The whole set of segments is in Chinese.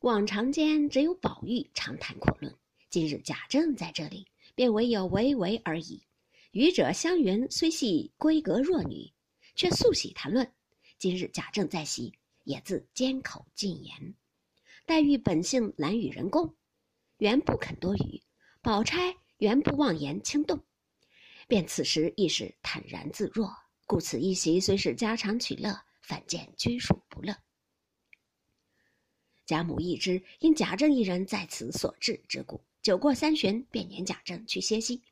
往常间只有宝玉长谈阔论，今日贾政在这里，便唯有唯唯而已。愚者湘云虽系闺阁弱女，却素喜谈论。今日贾政在席，也自缄口禁言。黛玉本性懒与人共，原不肯多语；宝钗原不妄言轻动，便此时亦是坦然自若。故此一席虽是家常取乐，反见拘束不乐。贾母一知因贾政一人在此所致之故，酒过三巡，便撵贾政去歇息。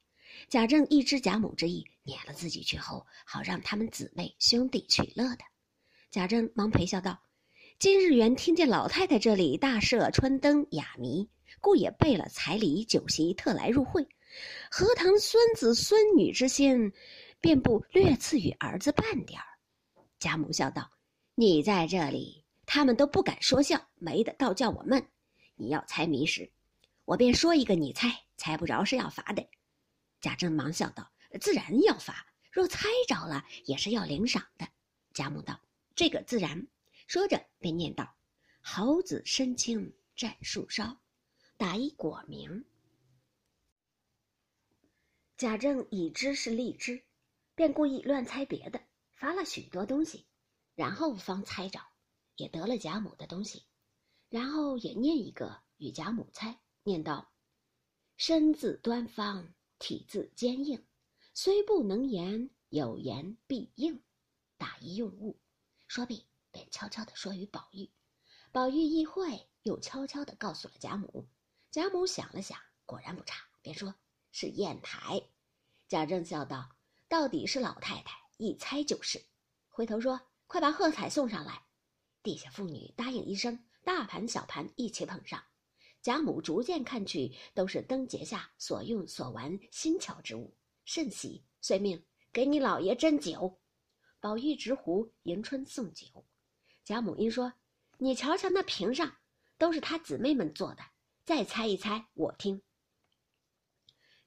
贾政一知贾母之意，撵了自己去后，好让他们姊妹兄弟取乐的。贾政忙陪笑道。今日原听见老太太这里大设春灯雅谜，故也备了彩礼酒席，特来入会。何谈孙子孙女之心，便不略赐与儿子半点儿？贾母笑道：“你在这里，他们都不敢说笑，没的倒叫我闷。你要猜谜时，我便说一个，你猜，猜不着是要罚的。”贾政忙笑道：“自然要罚，若猜着了，也是要领赏的。”贾母道：“这个自然。”说着，便念道：“猴子身轻战树梢，打一果名。”贾政已知是荔枝，便故意乱猜别的，罚了许多东西，然后方猜着，也得了贾母的东西，然后也念一个与贾母猜，念道：“身自端方，体自坚硬，虽不能言，有言必应，打一用物。”说毕。便悄悄地说与宝玉，宝玉一会，又悄悄地告诉了贾母。贾母想了想，果然不差，便说是砚台。贾政笑道：“到底是老太太，一猜就是。”回头说：“快把贺彩送上来。”地下妇女答应一声，大盘小盘一起捧上。贾母逐渐看去，都是灯节下所用所玩新巧之物，甚喜，遂命给你老爷斟酒。宝玉执壶，迎春送酒。贾母因说：“你瞧瞧那瓶上，都是他姊妹们做的，再猜一猜，我听。”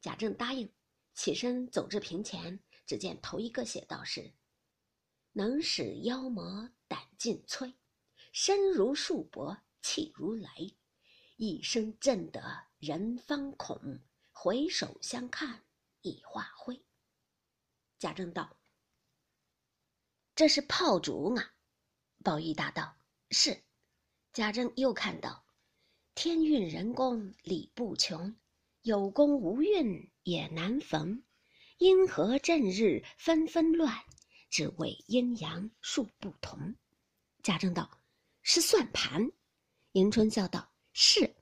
贾政答应，起身走至瓶前，只见头一个写道是：“能使妖魔胆尽摧，身如束帛，气如雷，一声震得人方恐，回首相看已化灰。”贾政道：“这是炮竹啊。”宝玉答道：“是。”贾政又看到：“天运人工理不穷，有功无运也难逢。阴和正日纷纷乱，只为阴阳数不同。”贾政道：“是算盘。”迎春笑道：“是。”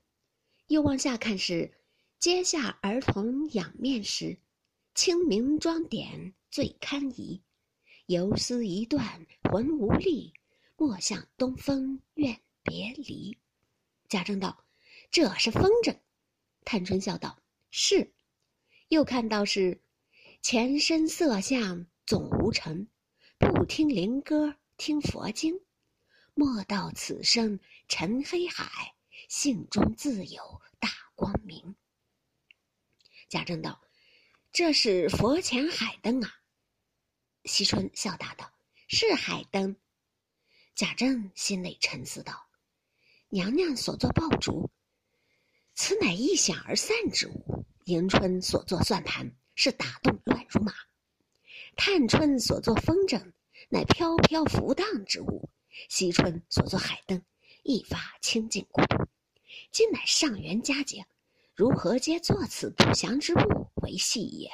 又往下看是：“阶下儿童仰面时，清明妆点最堪宜。游丝一断魂无力。”莫向东风怨别离。贾政道：“这是风筝。”探春笑道：“是。”又看到是：“前身色相总无成，不听灵歌听佛经。莫道此生沉黑海，性中自有大光明。”贾政道：“这是佛前海灯啊。”惜春笑答道：“是海灯。”贾政心内沉思道：“娘娘所作爆竹，此乃一响而散之物；迎春所作算盘，是打动乱如麻；探春所作风筝，乃飘飘浮荡之物；惜春所作海灯，一发清净孤独。今乃上元佳节，如何皆作此不祥之物为戏也？”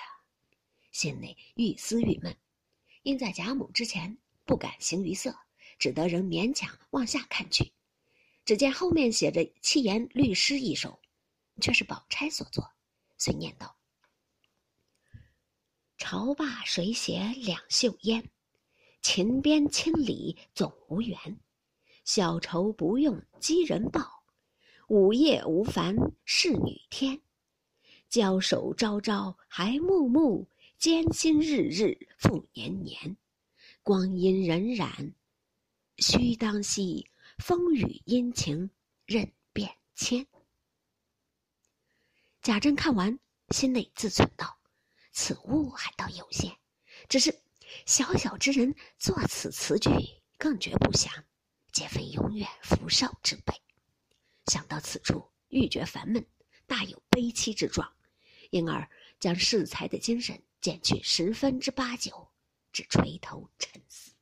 心内愈思郁闷，因在贾母之前不敢行于色。只得仍勉强往下看去，只见后面写着“七言律诗”一首，却是宝钗所作，遂念道：“朝罢谁携两袖烟？秦边千里总无缘。小愁不用寄人报，午夜无烦侍女天。交手朝朝还暮暮，艰辛日日复年年。光阴荏苒。”须当惜风雨阴晴任变迁。贾政看完，心内自忖道：“此物还倒有限，只是小小之人作此词句，更觉不祥，皆非永远福寿之辈。”想到此处，愈觉烦闷，大有悲戚之状，因而将适才的精神减去十分之八九，只垂头沉思。